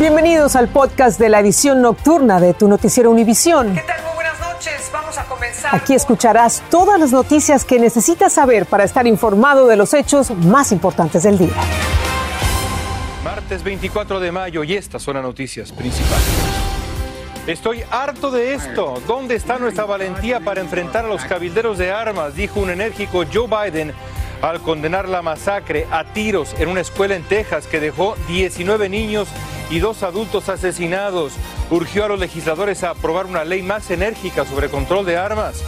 Bienvenidos al podcast de la edición nocturna de tu noticiero Univisión. ¿Qué tal? Muy buenas noches. Vamos a comenzar. Aquí escucharás todas las noticias que necesitas saber para estar informado de los hechos más importantes del día. Martes 24 de mayo y estas son las noticias principales. Estoy harto de esto. ¿Dónde está nuestra valentía para enfrentar a los cabilderos de armas? Dijo un enérgico Joe Biden al condenar la masacre a tiros en una escuela en Texas que dejó 19 niños y dos adultos asesinados. Urgió a los legisladores a aprobar una ley más enérgica sobre control de armas.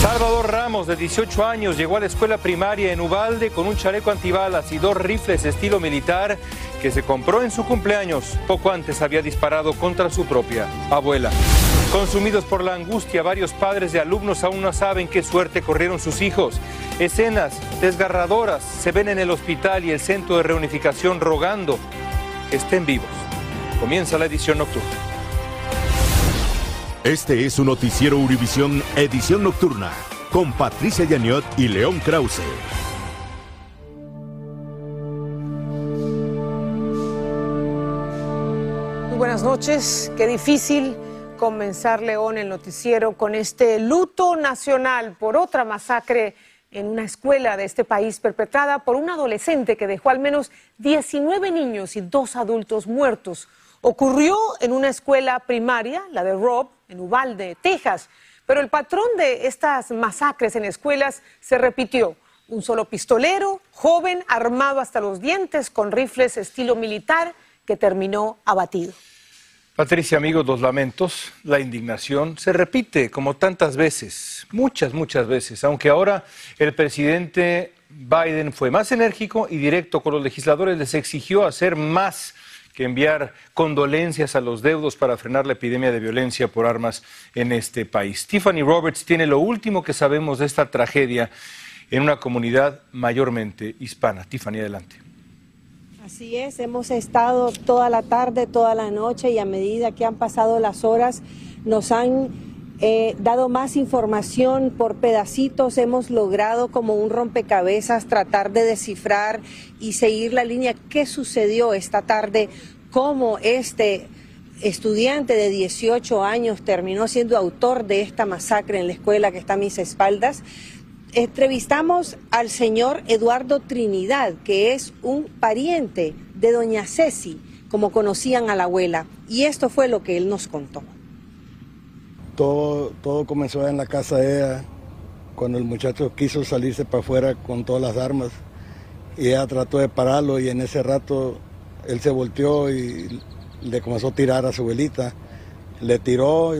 Salvador Ramos, de 18 años, llegó a la escuela primaria en Ubalde con un chaleco antibalas y dos rifles estilo militar que se compró en su cumpleaños. Poco antes había disparado contra su propia abuela. Consumidos por la angustia, varios padres de alumnos aún no saben qué suerte corrieron sus hijos. Escenas desgarradoras se ven en el hospital y el centro de reunificación rogando que estén vivos. Comienza la edición nocturna. Este es su noticiero Univisión Edición Nocturna con Patricia Yaniot y León Krause. Muy buenas noches. Qué difícil comenzar, León, el noticiero con este luto nacional por otra masacre en una escuela de este país perpetrada por un adolescente que dejó al menos 19 niños y dos adultos muertos. Ocurrió en una escuela primaria, la de Rob, en Uvalde, Texas. Pero el patrón de estas masacres en escuelas se repitió. Un solo pistolero, joven, armado hasta los dientes, con rifles estilo militar, que terminó abatido. Patricia, amigos, los lamentos, la indignación se repite como tantas veces, muchas, muchas veces, aunque ahora el presidente Biden fue más enérgico y directo con los legisladores, les exigió hacer más que enviar condolencias a los deudos para frenar la epidemia de violencia por armas en este país. Tiffany Roberts tiene lo último que sabemos de esta tragedia en una comunidad mayormente hispana. Tiffany, adelante. Así es, hemos estado toda la tarde, toda la noche y a medida que han pasado las horas nos han eh, dado más información por pedacitos, hemos logrado como un rompecabezas tratar de descifrar y seguir la línea. Qué sucedió esta tarde, cómo este estudiante de 18 años terminó siendo autor de esta masacre en la escuela que está a mis espaldas entrevistamos al señor Eduardo Trinidad, que es un pariente de doña Ceci, como conocían a la abuela, y esto fue lo que él nos contó. Todo, todo comenzó en la casa de ella, cuando el muchacho quiso salirse para afuera con todas las armas, y ella trató de pararlo, y en ese rato él se volteó y le comenzó a tirar a su abuelita, le tiró,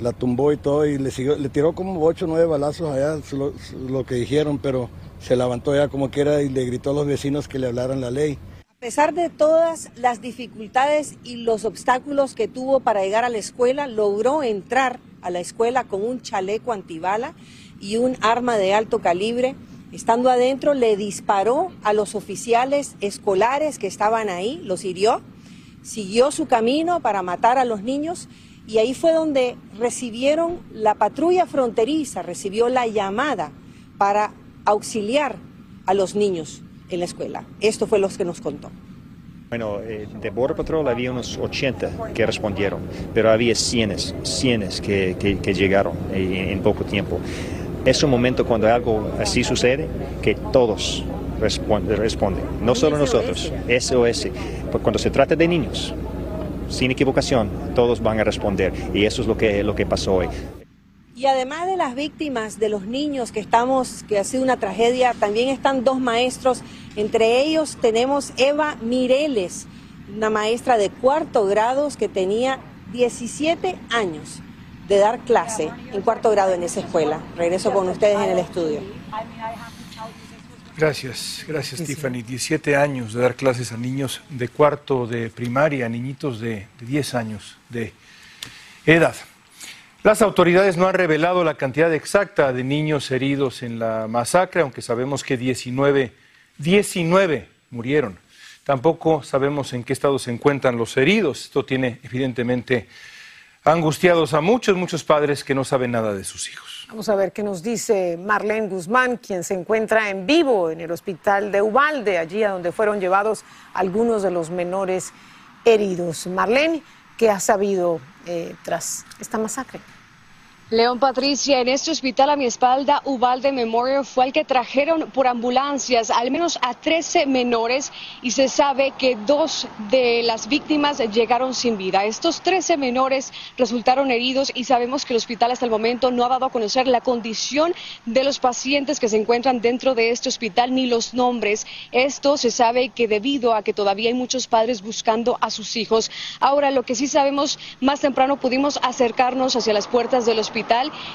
la tumbó y todo y le siguió, le tiró como ocho o nueve balazos allá, lo, lo, que dijeron, pero se levantó ya como quiera y le gritó a los vecinos que le hablaran la ley. A pesar de todas las dificultades y los obstáculos que tuvo para llegar a la escuela, logró entrar a la escuela con un chaleco antibala y un arma de alto calibre. Estando adentro, le disparó a los oficiales escolares que estaban ahí, los hirió, siguió su camino para matar a los niños y ahí fue donde recibieron la patrulla fronteriza, recibió la llamada para auxiliar a los niños en la escuela. Esto fue lo que nos contó. Bueno, eh, de Border Patrol había unos 80 que respondieron, pero había cientos, cientos que, que, llegaron en, en, poco tiempo. Es un momento cuando algo así sucede que todos responden, responden. no solo nosotros, SOS, cuando se trata de niños, sin equivocación, todos van a responder. Y eso es lo que, lo que pasó hoy. Y además de las víctimas, de los niños que estamos, que ha sido una tragedia, también están dos maestros. Entre ellos tenemos Eva Mireles, una maestra de cuarto grado que tenía 17 años de dar clase en cuarto grado en esa escuela. Regreso con ustedes en el estudio. Gracias, gracias Tiffany. 17 años de dar clases a niños de cuarto de primaria, niñitos de, de 10 años de edad. Las autoridades no han revelado la cantidad exacta de niños heridos en la masacre, aunque sabemos que 19, 19 murieron. Tampoco sabemos en qué estado se encuentran los heridos. Esto tiene evidentemente angustiados a muchos, muchos padres que no saben nada de sus hijos. Vamos a ver qué nos dice Marlene Guzmán, quien se encuentra en vivo en el hospital de Ubalde, allí a donde fueron llevados algunos de los menores heridos. Marlene, ¿qué ha sabido eh, tras esta masacre? León Patricia, en este hospital a mi espalda, Ubalde Memorial, fue el que trajeron por ambulancias al menos a 13 menores y se sabe que dos de las víctimas llegaron sin vida. Estos 13 menores resultaron heridos y sabemos que el hospital hasta el momento no ha dado a conocer la condición de los pacientes que se encuentran dentro de este hospital ni los nombres. Esto se sabe que debido a que todavía hay muchos padres buscando a sus hijos. Ahora, lo que sí sabemos, más temprano pudimos acercarnos hacia las puertas del hospital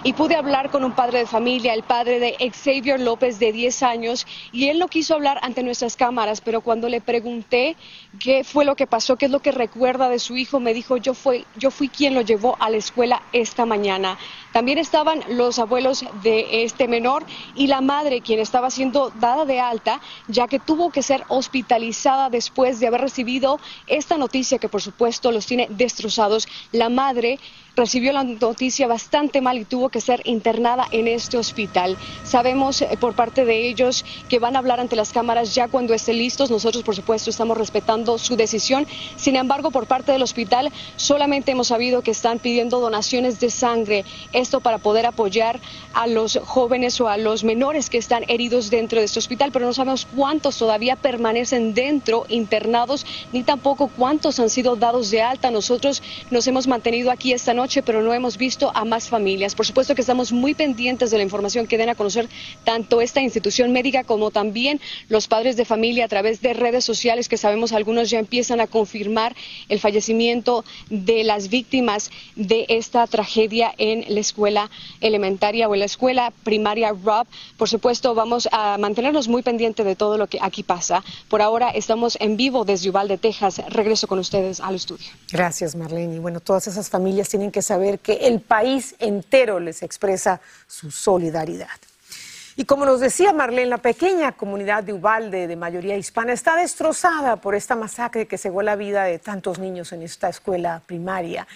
y pude hablar con un padre de familia, el padre de Xavier López de 10 años, y él no quiso hablar ante nuestras cámaras, pero cuando le pregunté qué fue lo que pasó, qué es lo que recuerda de su hijo, me dijo, yo, fui, yo fui quien lo llevó a la escuela esta mañana. También estaban los abuelos de este menor y la madre, quien estaba siendo dada de alta, ya que tuvo que ser hospitalizada después de haber recibido esta noticia que por supuesto los tiene destrozados. La madre recibió la noticia bastante mal y tuvo que ser internada en este hospital. Sabemos eh, por parte de ellos que van a hablar ante las cámaras ya cuando estén listos. Nosotros, por supuesto, estamos respetando su decisión. Sin embargo, por parte del hospital solamente hemos sabido que están pidiendo donaciones de sangre. Esto para poder apoyar a los jóvenes o a los menores que están heridos dentro de este hospital, pero no sabemos cuántos todavía permanecen dentro internados, ni tampoco cuántos han sido dados de alta. Nosotros nos hemos mantenido aquí esta noche pero no hemos visto a más familias. Por supuesto que estamos muy pendientes de la información que den a conocer tanto esta institución médica como también los padres de familia a través de redes sociales que sabemos algunos ya empiezan a confirmar el fallecimiento de las víctimas de esta tragedia en la escuela elementaria o en la escuela primaria Rob. Por supuesto, vamos a mantenernos muy pendientes de todo lo que aquí pasa. Por ahora estamos en vivo desde Uvalde, Texas. Regreso con ustedes al estudio. Gracias, Marlene. Y bueno, todas esas familias tienen que saber que el país entero les expresa su solidaridad. Y como nos decía Marlene, la pequeña comunidad de Ubalde, de mayoría hispana, está destrozada por esta masacre que cegó la vida de tantos niños en esta escuela primaria.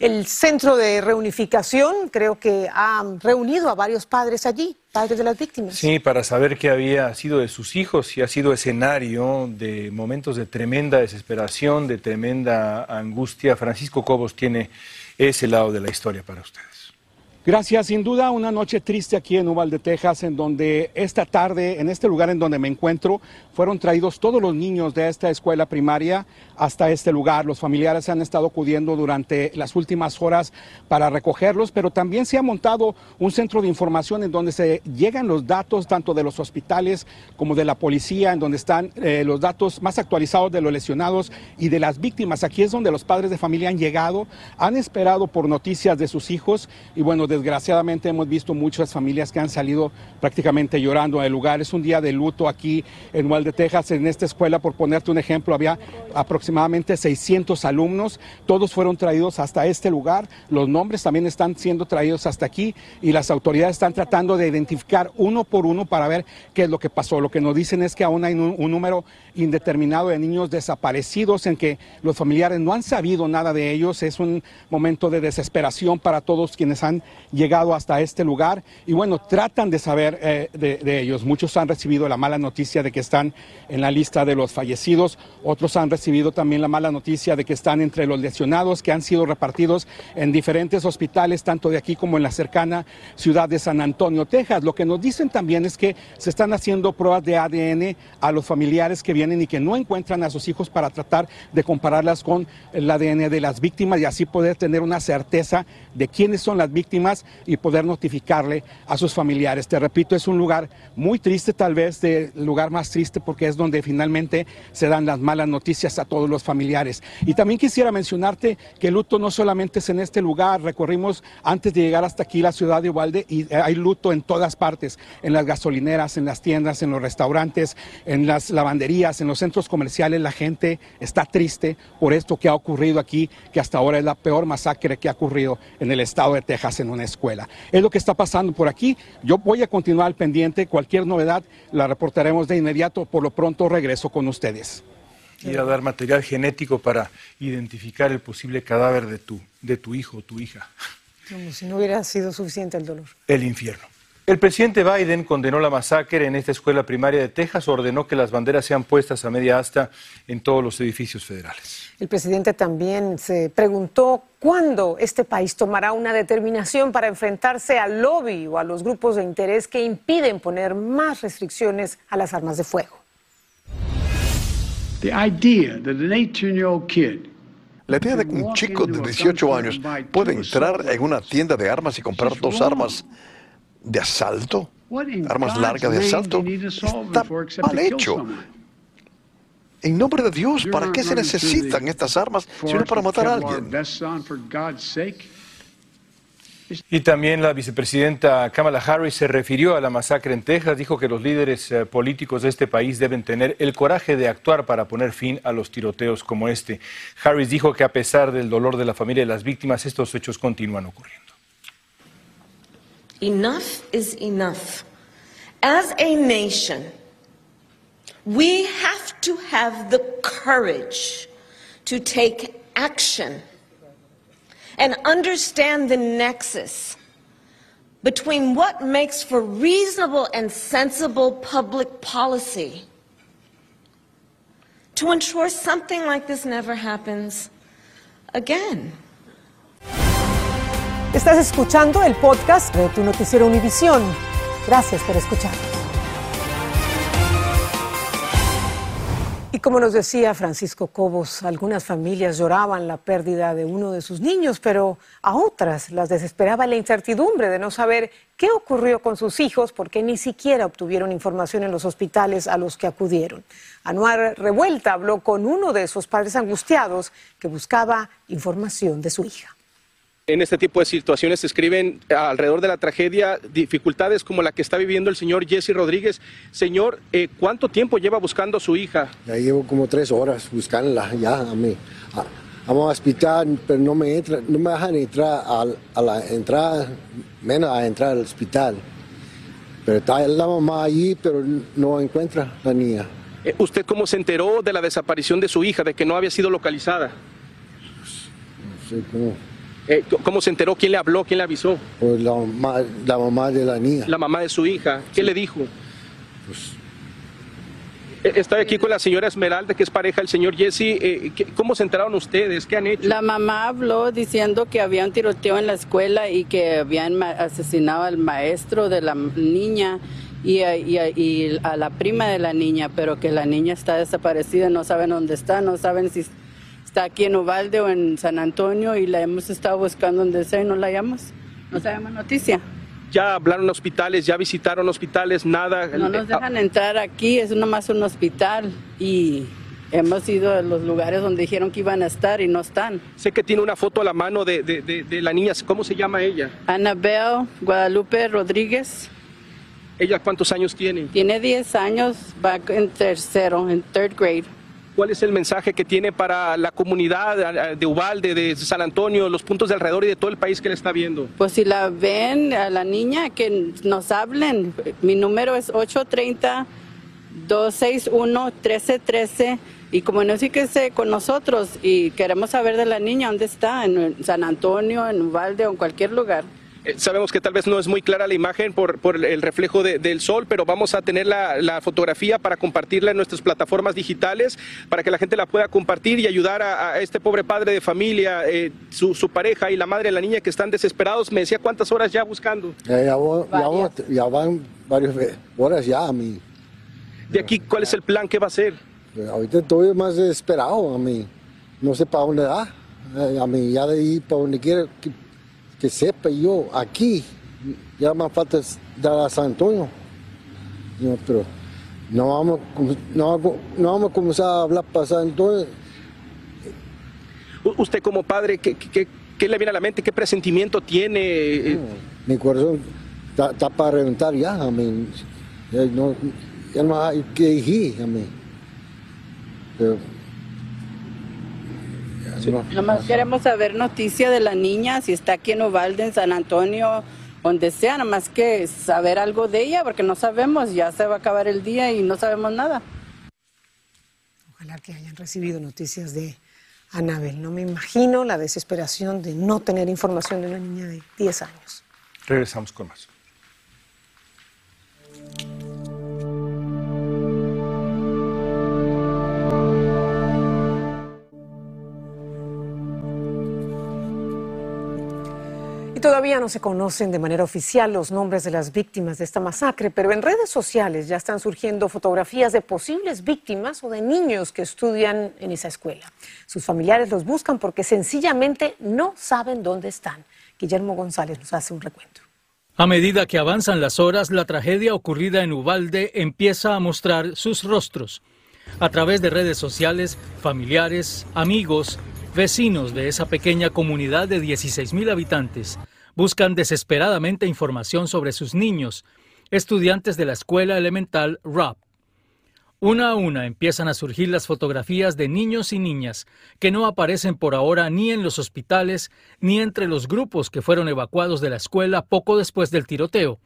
El centro de reunificación creo que ha reunido a varios padres allí, padres de las víctimas. Sí, para saber qué había sido de sus hijos y ha sido escenario de momentos de tremenda desesperación, de tremenda angustia. Francisco Cobos tiene ese lado de la historia para ustedes. Gracias, sin duda una noche triste aquí en Uvalde, Texas, en donde esta tarde, en este lugar en donde me encuentro, fueron traídos todos los niños de esta escuela primaria hasta este lugar. Los familiares han estado acudiendo durante las últimas horas para recogerlos, pero también se ha montado un centro de información en donde se llegan los datos tanto de los hospitales como de la policía, en donde están eh, los datos más actualizados de los lesionados y de las víctimas. Aquí es donde los padres de familia han llegado, han esperado por noticias de sus hijos y bueno, desgraciadamente hemos visto muchas familias que han salido prácticamente llorando del lugar. Es un día de luto aquí en Uvalde, Texas, en esta escuela, por ponerte un ejemplo, había aproximadamente 600 alumnos, todos fueron traídos hasta este lugar, los nombres también están siendo traídos hasta aquí y las autoridades están tratando de identificar uno por uno para ver qué es lo que pasó. Lo que nos dicen es que aún hay un, un número indeterminado de niños desaparecidos en que los familiares no han sabido nada de ellos. Es un momento de desesperación para todos quienes han llegado hasta este lugar y bueno, tratan de saber eh, de, ellos. Muchos han recibido la mala noticia de que están en la lista de los fallecidos, otros han recibido también la mala noticia de que están entre los lesionados que han sido repartidos en diferentes hospitales, tanto de aquí como en la cercana ciudad de San Antonio, Texas. Lo que nos dicen también es que se están haciendo pruebas de ADN a los familiares que vienen y que no encuentran a sus hijos para tratar de compararlas con el ADN de las víctimas y así poder tener una certeza de quiénes son las víctimas y poder notificarle a sus familiares. Te repito, es un lugar muy triste, tal vez el lugar más triste porque es donde finalmente se dan las malas noticias a todos los familiares. Y también quisiera mencionarte que el luto no solamente es en este lugar, recorrimos antes de llegar hasta aquí la ciudad de Ubalde y hay luto en todas partes, en las gasolineras, en las tiendas, en los restaurantes, en las lavanderías, en los centros comerciales, la gente está triste por esto que ha ocurrido aquí, que hasta ahora es la peor masacre que ha ocurrido en el estado de Texas en una escuela. Es lo que está pasando por aquí. Yo voy a continuar al pendiente. Cualquier novedad la reportaremos de inmediato. Por lo pronto regreso con ustedes. Ir a dar material genético para identificar el posible cadáver de tu, de tu hijo o tu hija. Como si no hubiera sido suficiente el dolor. El infierno. El presidente Biden condenó la masacre en esta escuela primaria de Texas, ordenó que las banderas sean puestas a media asta en todos los edificios federales. El presidente también se preguntó cuándo este país tomará una determinación para enfrentarse al lobby o a los grupos de interés que impiden poner más restricciones a las armas de fuego. La idea de que un chico de 18 años puede entrar en una tienda de armas y comprar dos armas de asalto, armas largas de asalto, está mal hecho. En nombre de Dios, ¿para qué se necesitan estas armas si no para matar a alguien? Y también la vicepresidenta Kamala Harris se refirió a la masacre en Texas, dijo que los líderes eh, políticos de este país deben tener el coraje de actuar para poner fin a los tiroteos como este. Harris dijo que a pesar del dolor de la familia de las víctimas, estos hechos continúan ocurriendo. Enough is enough. As a nation, we have to have the courage to take action and understand the nexus between what makes for reasonable and sensible public policy to ensure something like this never happens again. Estás escuchando el podcast de tu noticiero Univisión. Gracias por escuchar. Y como nos decía Francisco Cobos, algunas familias lloraban la pérdida de uno de sus niños, pero a otras las desesperaba la incertidumbre de no saber qué ocurrió con sus hijos porque ni siquiera obtuvieron información en los hospitales a los que acudieron. Anuar Revuelta habló con uno de esos padres angustiados que buscaba información de su hija en este tipo de situaciones se escriben alrededor de la tragedia dificultades como la que está viviendo el señor Jesse Rodríguez. Señor, eh, ¿cuánto tiempo lleva buscando a su hija? Ya llevo como tres horas buscándola ya a mí. Vamos al hospital, pero no me, entra, no me dejan entrar a, la entrada, menos a entrar al hospital. Pero está la mamá allí, pero no encuentra la niña. Eh, ¿Usted cómo se enteró de la desaparición de su hija, de que no había sido localizada? No sé cómo. Eh, ¿Cómo se enteró? ¿Quién le habló? ¿Quién le avisó? Pues la mamá, la mamá de la niña. La mamá de su hija. ¿Qué le dijo? Pues... Eh, estoy aquí con la señora Esmeralda, que es pareja del señor Jesse. Eh, ¿Cómo se enteraron ustedes? ¿Qué han hecho? La mamá habló diciendo que había un tiroteo en la escuela y que habían asesinado al maestro de la niña y y a la prima de la niña, pero que la niña está desaparecida, no saben dónde está, no saben si está aquí en Uvalde o en San Antonio y la hemos estado buscando donde sea y no la hallamos. No sabemos noticia. Ya hablaron hospitales, ya visitaron hospitales, nada. No nos dejan entrar aquí, es nomás un hospital y hemos ido a los lugares donde dijeron que iban a estar y no están. Sé que tiene una foto a la mano de, de, de, la niña, ¿cómo se llama ella? Annabelle Guadalupe Rodríguez. ¿Ella cuántos años tiene? Tiene 10 años, va en tercero, en third grade. ¿Cuál es el mensaje que tiene para la comunidad de Ubalde, de San Antonio, los puntos de alrededor y de todo el país que le está viendo? Pues si la ven a la niña, que nos hablen. Mi número es 830-261-1313. Y sé con nosotros y queremos saber de la niña, ¿dónde está? En San Antonio, en Ubalde o en cualquier lugar. Eh, sabemos que tal vez no es muy clara la imagen por, el reflejo del sol, pero vamos a tener la, fotografía para compartirla en nuestras plataformas digitales, para que la gente la pueda compartir y ayudar a, este pobre padre de familia, eh, su, pareja y la madre de la niña que están desesperados. Me decía cuántas horas ya buscando. ya, van varias horas ya a mí. ¿De aquí cuál es el plan? ¿Qué va a hacer? Eh, ahorita estoy más desesperado a mí. No sé para dónde da. A mí ya de ahí para donde quiera que sepa yo aquí, ya más falta dar a San Antonio. pero no vamos, no, no vamos a comenzar a hablar para San Antonio. Usted como padre, ¿qué, qué, le viene a la mente? ¿Qué presentimiento tiene? mi corazón está, para reventar ya, a mí. Ya no, ya no hay que decir a mí. Pero, Nomás queremos saber noticia de la niña, si está aquí en Ovalde, en San Antonio, donde sea, nada más que saber algo de ella, porque no sabemos, ya se va a acabar el día y no sabemos nada. Ojalá que hayan recibido noticias de Anabel. No me imagino la desesperación de no tener información de una niña de 10 años. Regresamos con más. Todavía no se conocen de manera oficial los nombres de las víctimas de esta masacre, pero en redes sociales ya están surgiendo fotografías de posibles víctimas o de niños que estudian en esa escuela. Sus familiares los buscan porque sencillamente no saben dónde están. Guillermo González nos hace un recuento. A medida que avanzan las horas, la tragedia ocurrida en Ubalde empieza a mostrar sus rostros. A través de redes sociales, familiares, amigos, vecinos de esa pequeña comunidad de 16.000 habitantes buscan desesperadamente información sobre sus niños, estudiantes de la escuela elemental RAP. Una a una empiezan a surgir las fotografías de niños y niñas que no aparecen por ahora ni en los hospitales ni entre los grupos que fueron evacuados de la escuela poco después del tiroteo.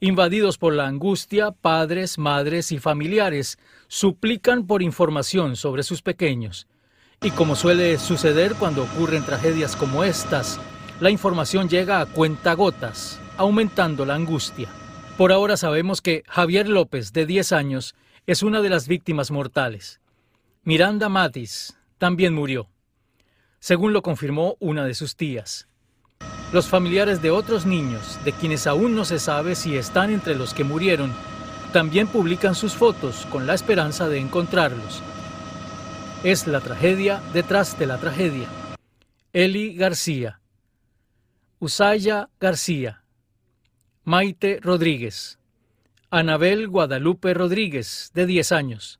Invadidos por la angustia, padres, madres y familiares suplican por información sobre sus pequeños. Y como suele suceder cuando ocurren tragedias como estas, la información llega a cuentagotas, aumentando la angustia. Por ahora sabemos que Javier López, de 10 años, es una de las víctimas mortales. Miranda Matis también murió, según lo confirmó una de sus tías. Los familiares de otros niños, de quienes aún no se sabe si están entre los que murieron, también publican sus fotos con la esperanza de encontrarlos. Es la tragedia detrás de la tragedia. Eli García, Usaya García, Maite Rodríguez, Anabel Guadalupe Rodríguez, de 10 años,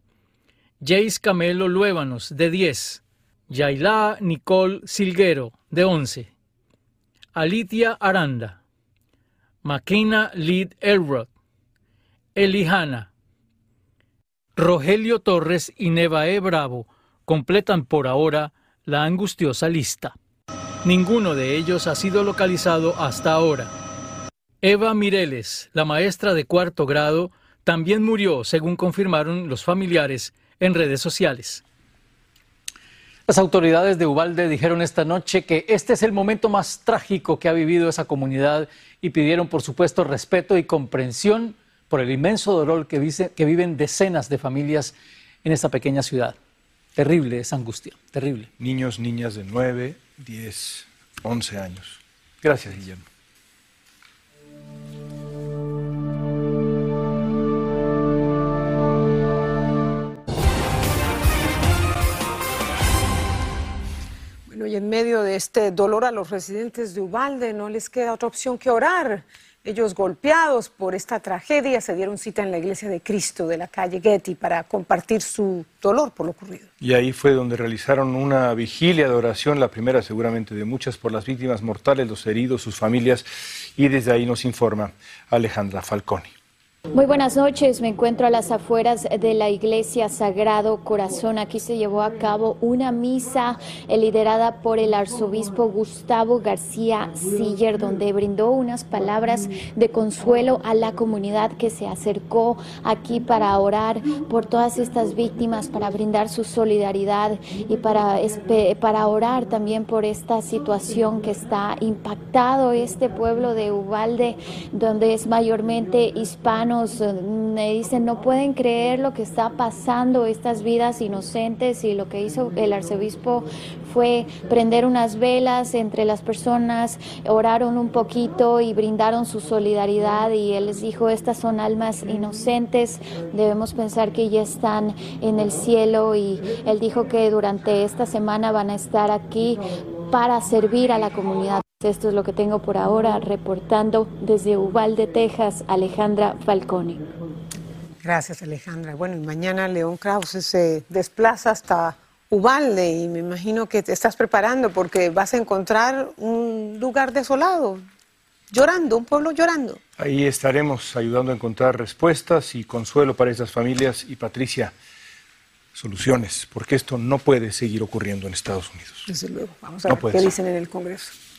Jace Camelo Luébanos, de 10, Yaila Nicole Silguero, de 11, Alitia Aranda, Makina Lid Elrod, Elijana, Rogelio Torres y Nevae Bravo completan por ahora la angustiosa lista. Ninguno de ellos ha sido localizado hasta ahora. Eva Mireles, la maestra de cuarto grado, también murió, según confirmaron los familiares en redes sociales. Las autoridades de Ubalde dijeron esta noche que este es el momento más trágico que ha vivido esa comunidad y pidieron, por supuesto, respeto y comprensión por el inmenso dolor que, que viven decenas de familias en esta pequeña ciudad. Terrible esa angustia, terrible. Niños, niñas de 9, 10, 11 años. Gracias, Guillermo. Bueno, y en medio de este dolor a los residentes de Ubalde no les queda otra opción que orar. Ellos golpeados por esta tragedia se dieron cita en la iglesia de Cristo de la calle Getty para compartir su dolor por lo ocurrido. Y ahí fue donde realizaron una vigilia de oración, la primera seguramente de muchas, por las víctimas mortales, los heridos, sus familias, y desde ahí nos informa Alejandra Falconi. Muy buenas noches, me encuentro a las afueras de la iglesia Sagrado Corazón. Aquí se llevó a cabo una misa liderada por el arzobispo Gustavo García Siller, donde brindó unas palabras de consuelo a la comunidad que se acercó aquí para orar por todas estas víctimas, para brindar su solidaridad y para, para orar también por esta situación que está impactado este pueblo de Ubalde, donde es mayormente hispano eh, me dicen no pueden creer lo que está pasando, estas vidas inocentes y lo que hizo el arzobispo fue prender unas velas entre las personas, oraron un poquito y brindaron su solidaridad y él les dijo, estas son almas inocentes, debemos pensar que ya están en el cielo y él dijo que durante esta semana van a estar aquí para servir a la comunidad. Esto es lo que tengo por ahora, reportando desde Uvalde, Texas, Alejandra Falcone. Gracias, Alejandra. Bueno, y mañana León Krause se desplaza hasta Ubalde y me imagino que te estás preparando porque vas a encontrar un lugar desolado, llorando, un pueblo llorando. Ahí estaremos ayudando a encontrar respuestas y consuelo para esas familias y Patricia, soluciones, porque esto no puede seguir ocurriendo en Estados Unidos. Desde luego, vamos a ver qué dicen en el Congreso.